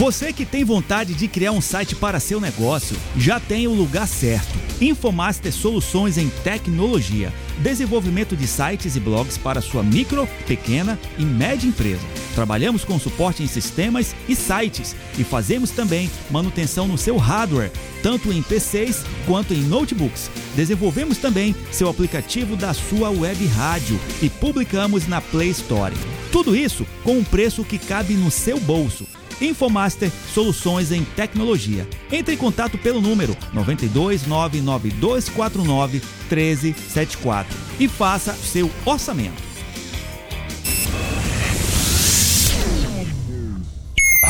Você que tem vontade de criar um site para seu negócio, já tem o lugar certo. Infomaster Soluções em Tecnologia. Desenvolvimento de sites e blogs para sua micro, pequena e média empresa. Trabalhamos com suporte em sistemas e sites e fazemos também manutenção no seu hardware, tanto em PCs quanto em notebooks. Desenvolvemos também seu aplicativo da sua web rádio e publicamos na Play Store. Tudo isso com um preço que cabe no seu bolso. Infomaster Soluções em Tecnologia. Entre em contato pelo número 92 99249 1374 e faça seu orçamento.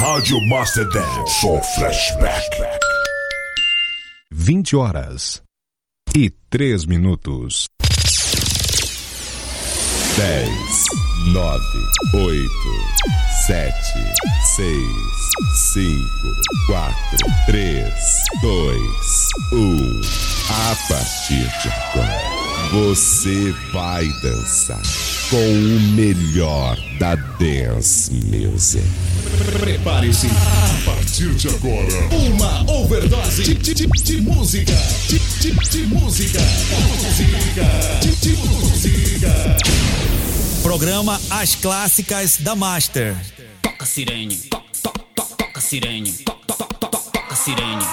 Rádio Master Dance, só flashback. 20 horas e 3 minutos. 10, 9, 8, 7, 6, 5, 4, 3, 2, 1. A partir de agora, você vai dançar com o melhor da dance music. Prepare-se. A partir de agora, uma overdose de, de, de, de música. De, de, de música. Música. De, de música. Programa As Clássicas da Master. Toca sirene, toca, toca, toca, sirene, toca, toca, toca sirene,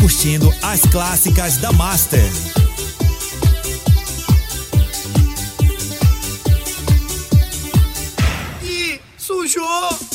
curtindo as clássicas da Master. Ih, sujou!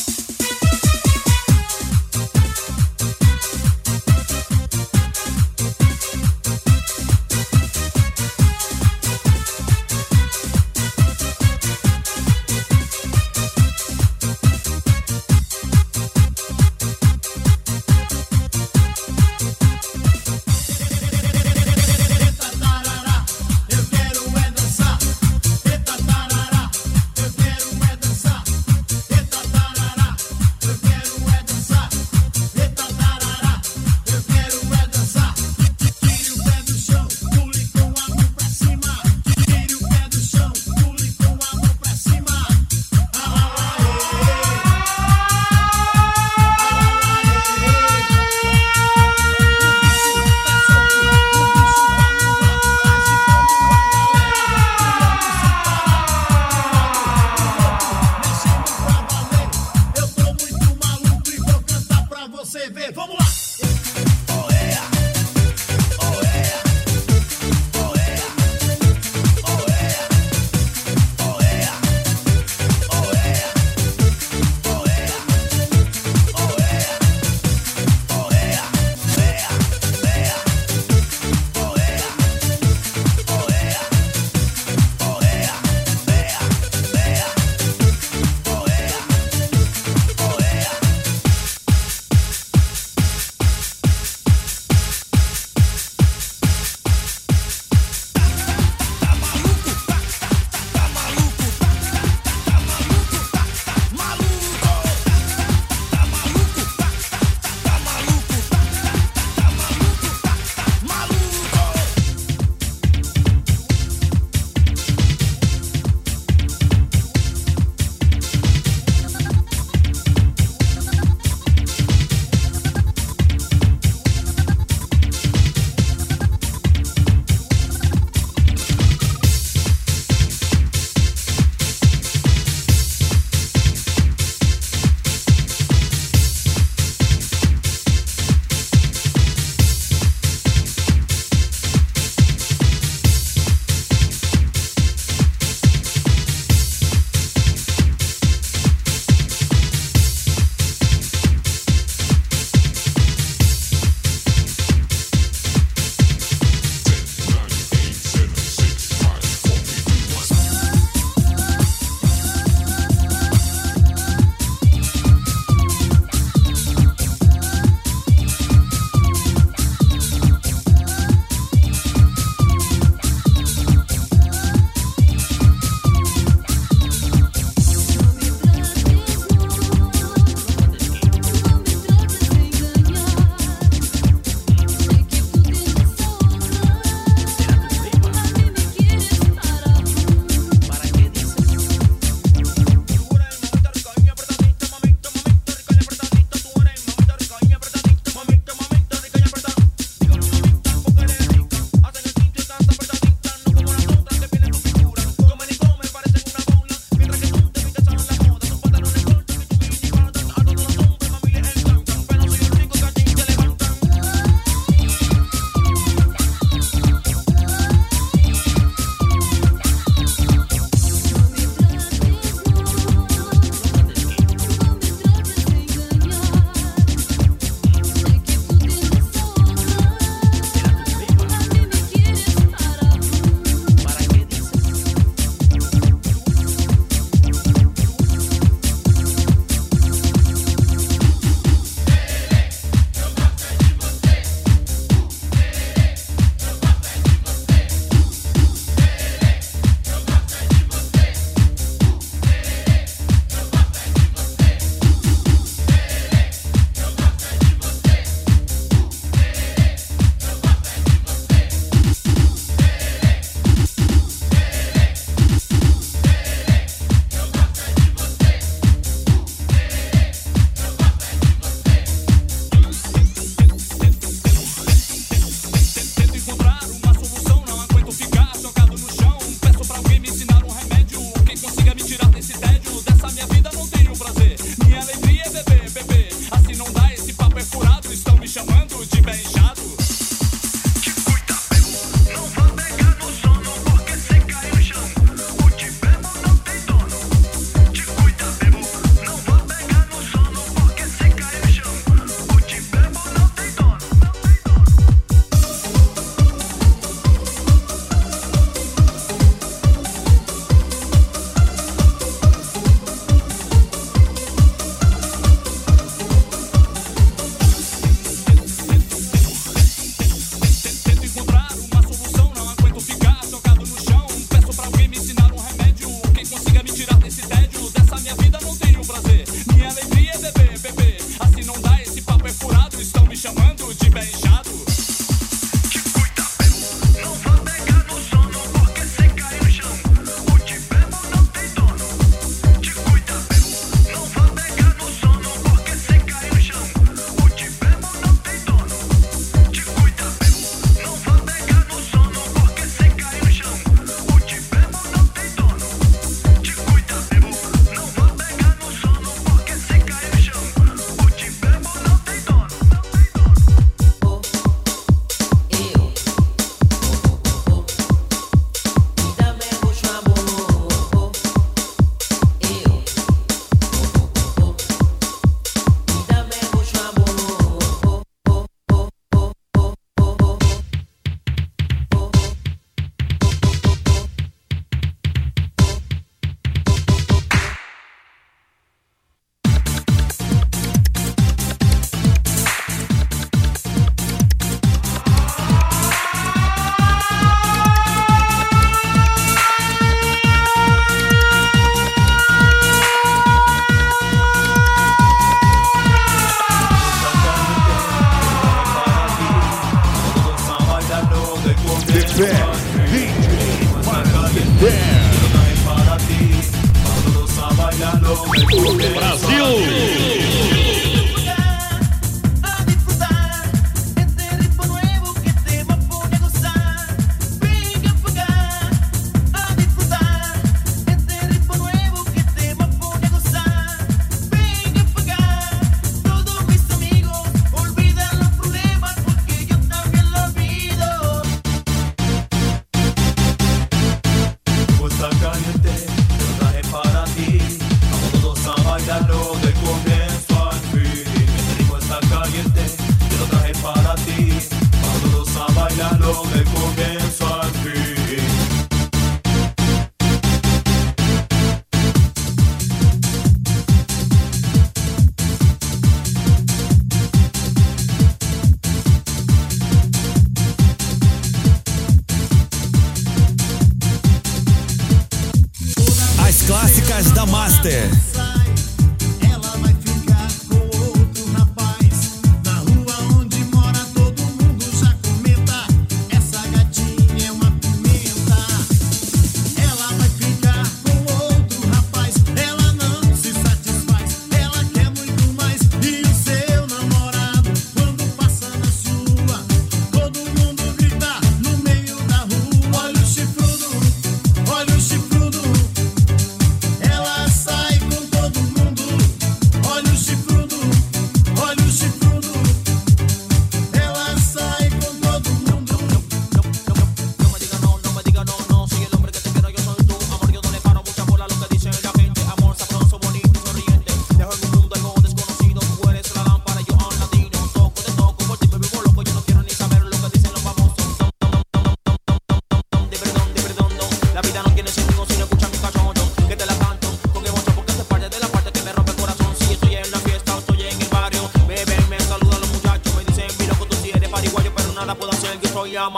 Brasil!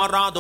مرض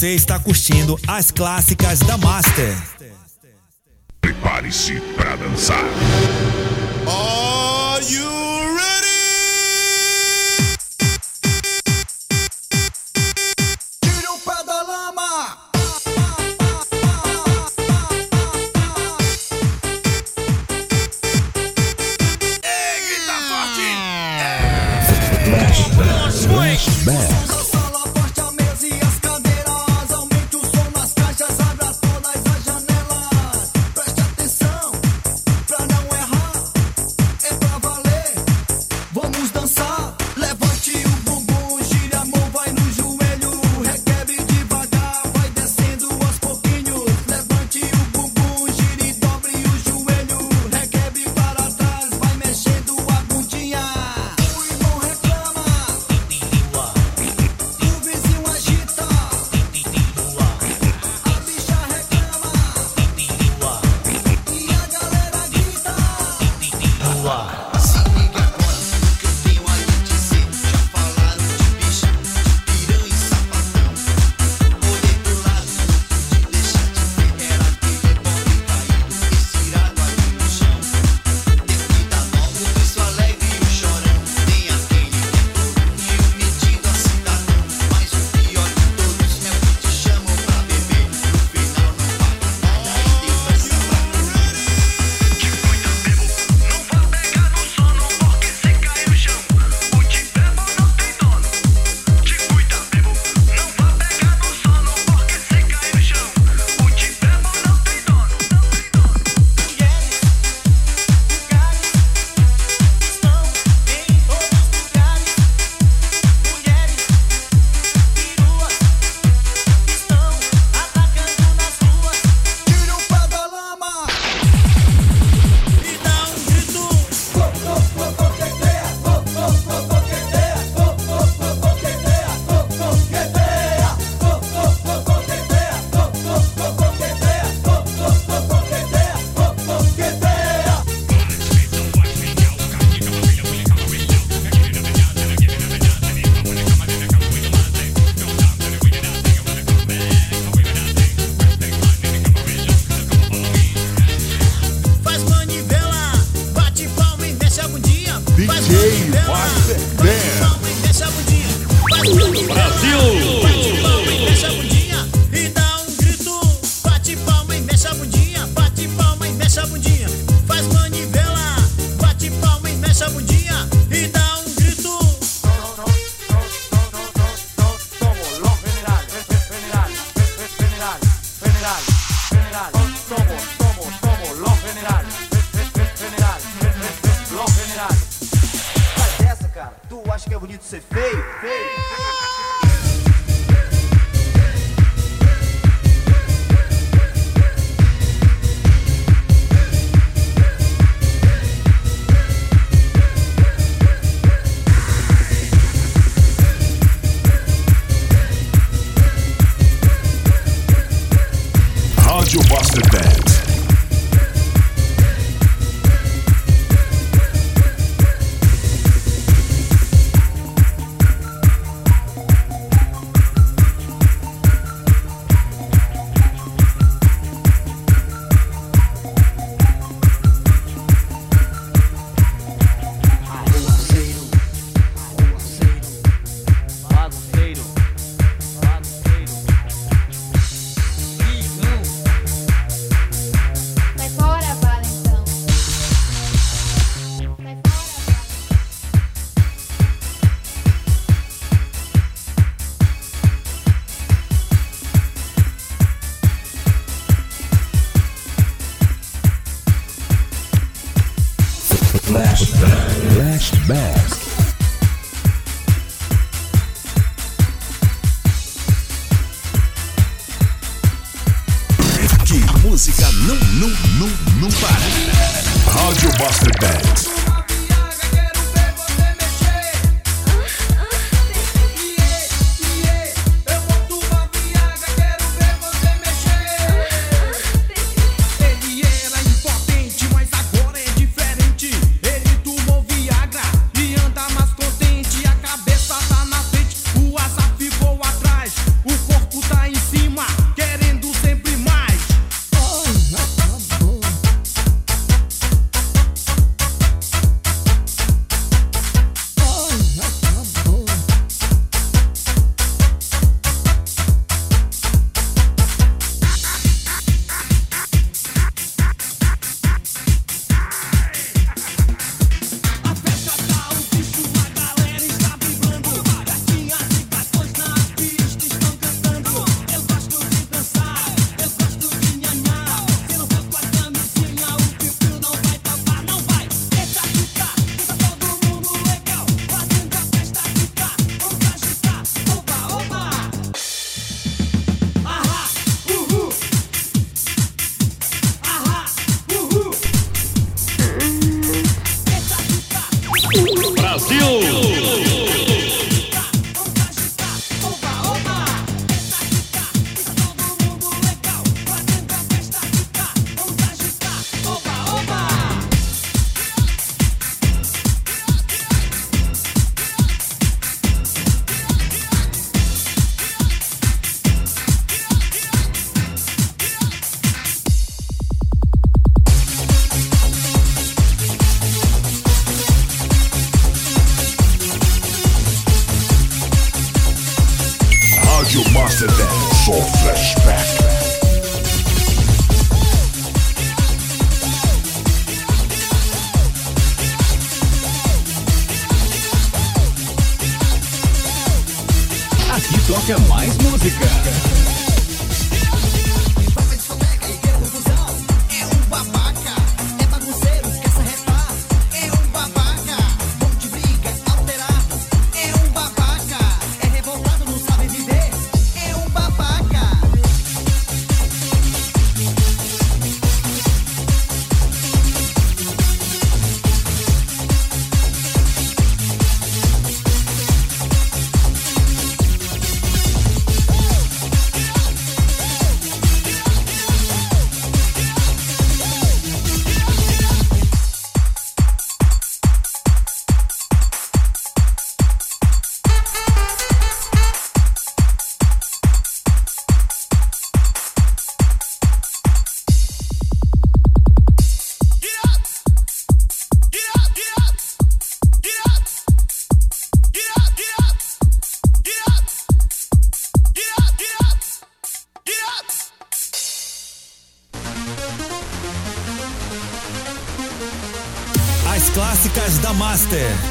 Você está curtindo as clássicas da Master. Prepare-se para dançar. Are you clássicas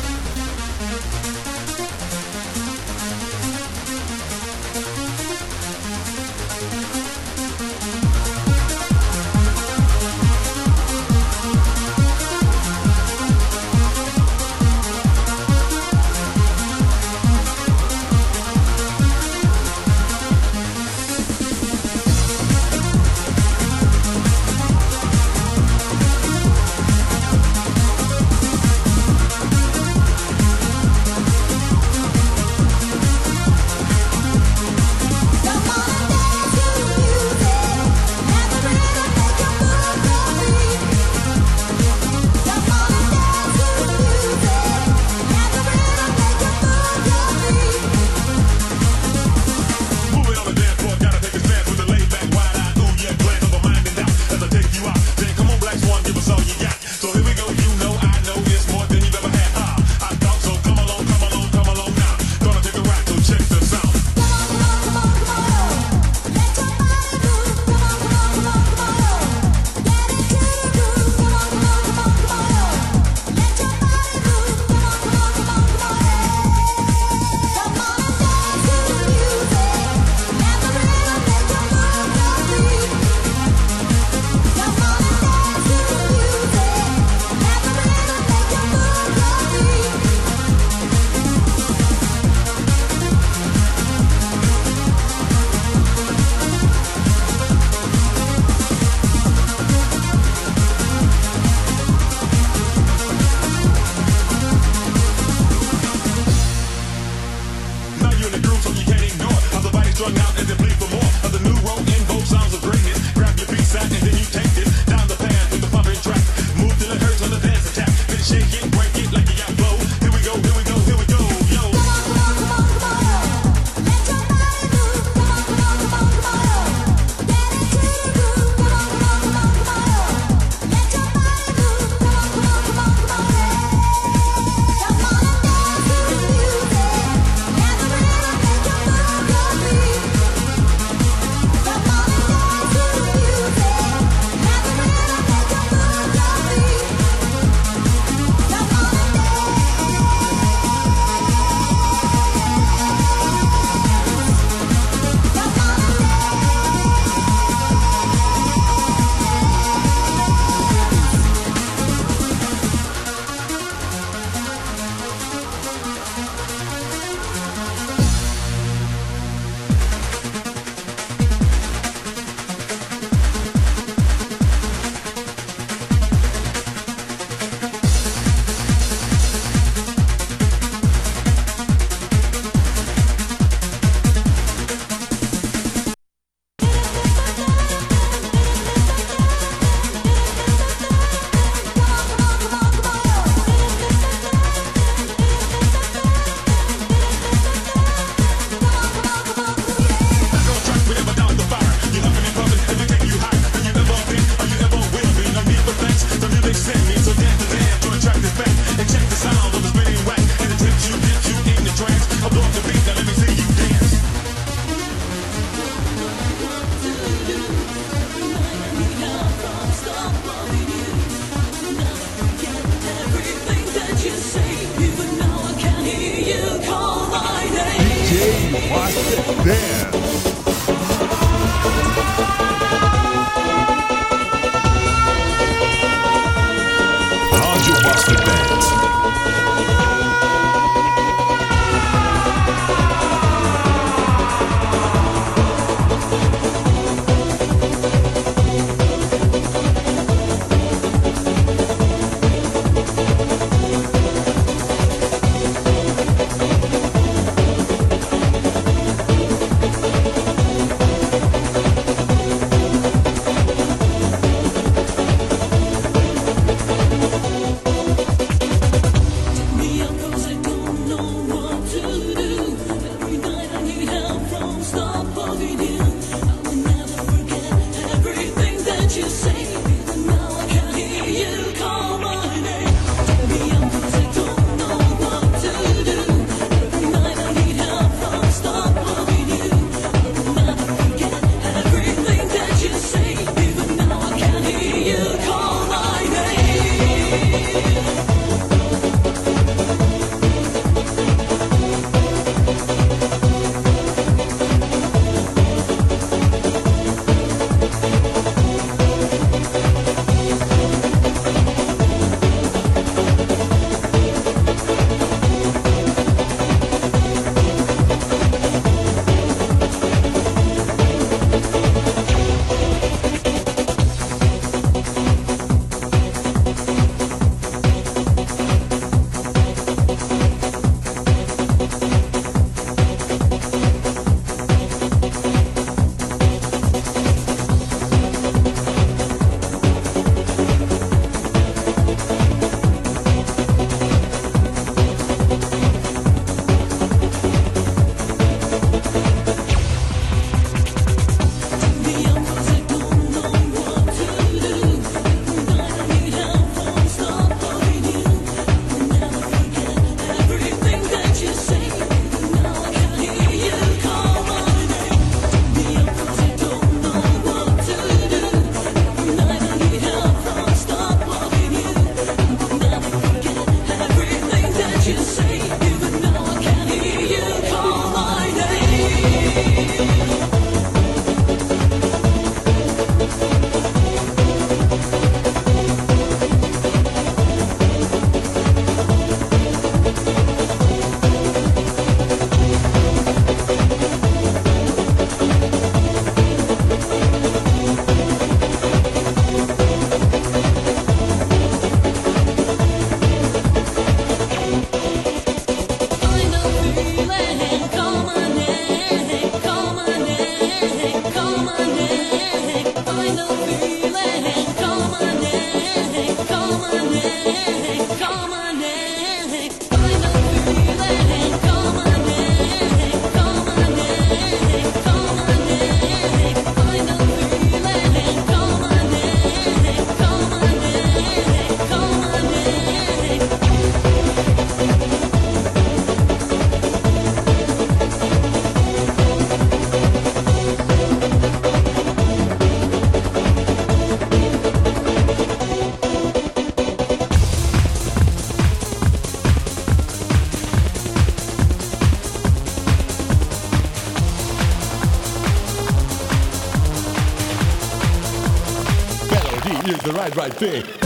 right there.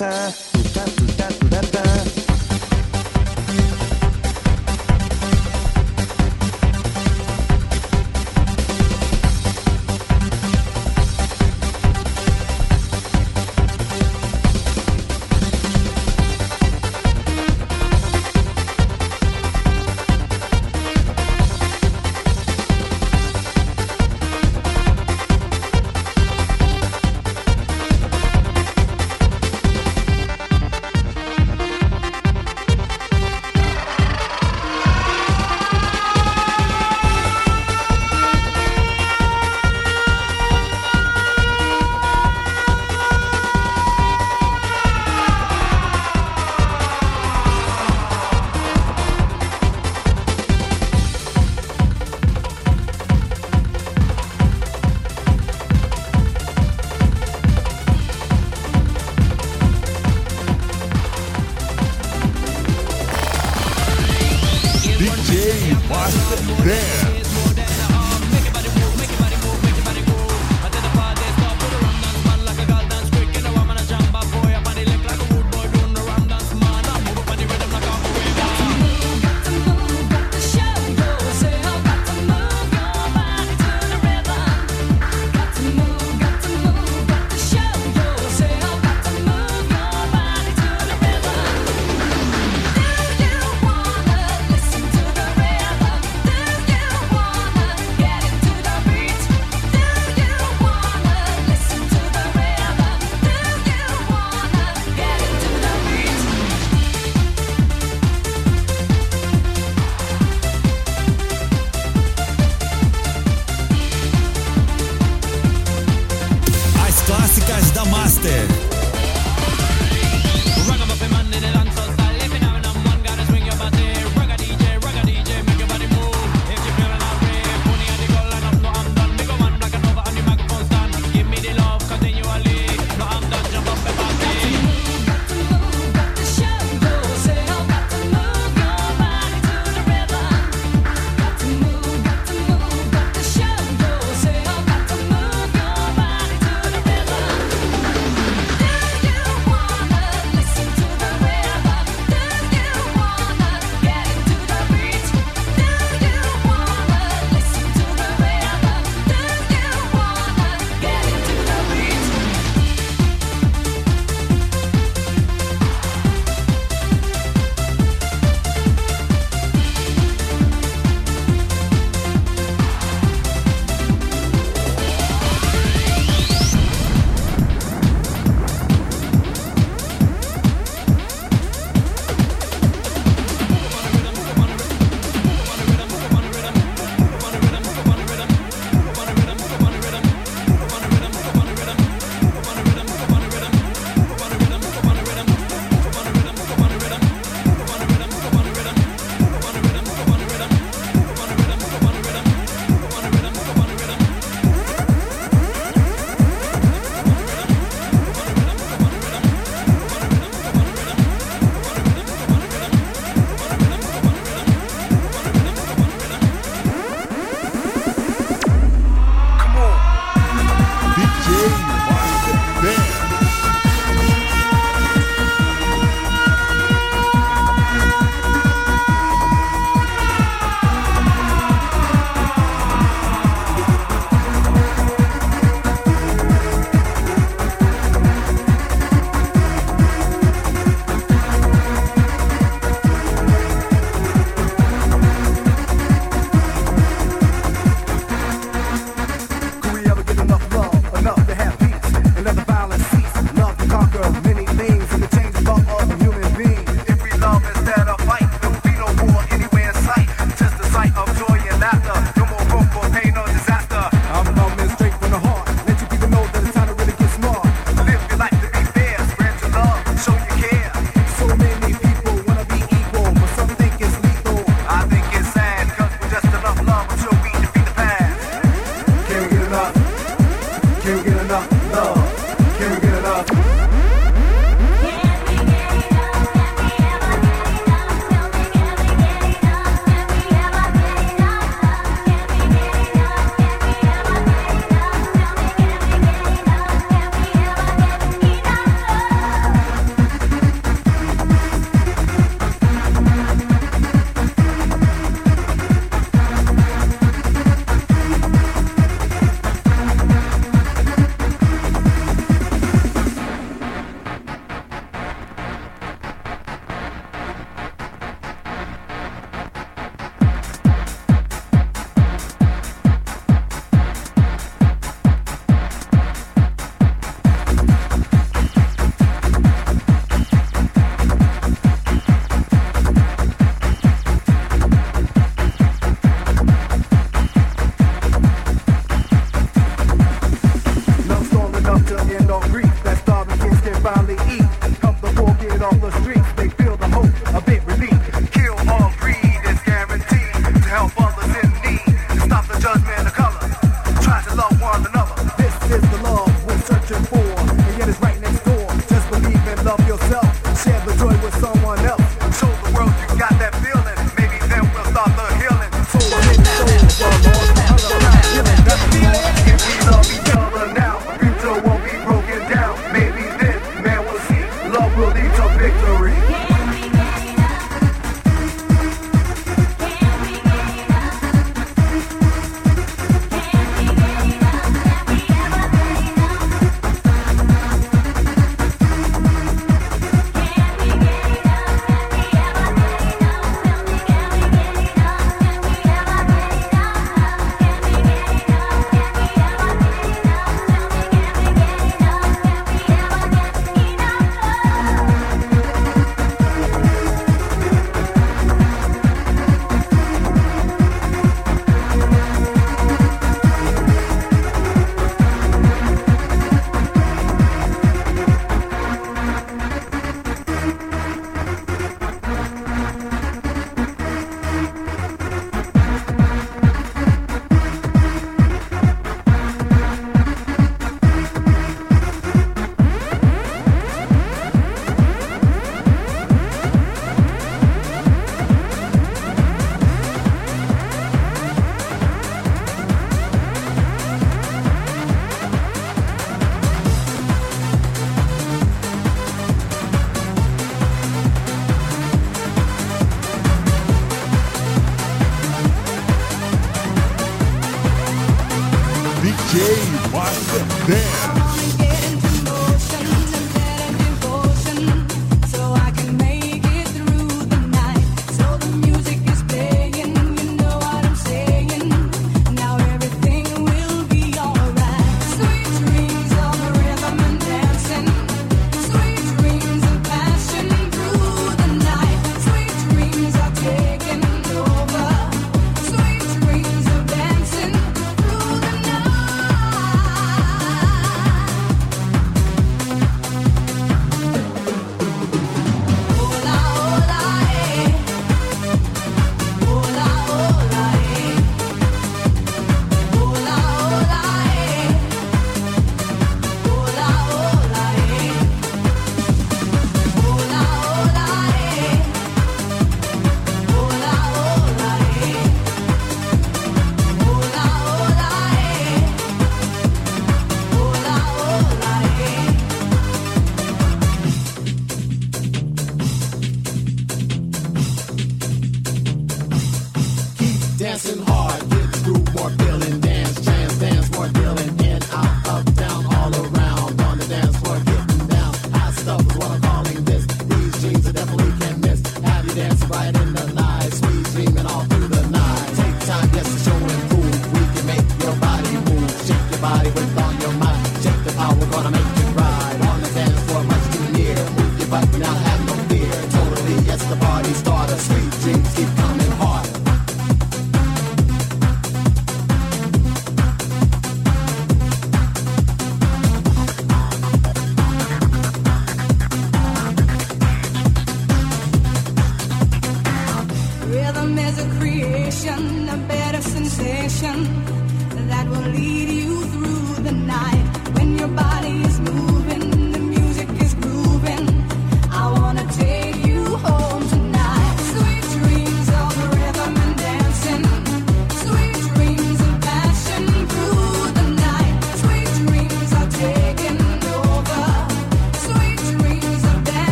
Da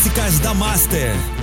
clássicas da Master.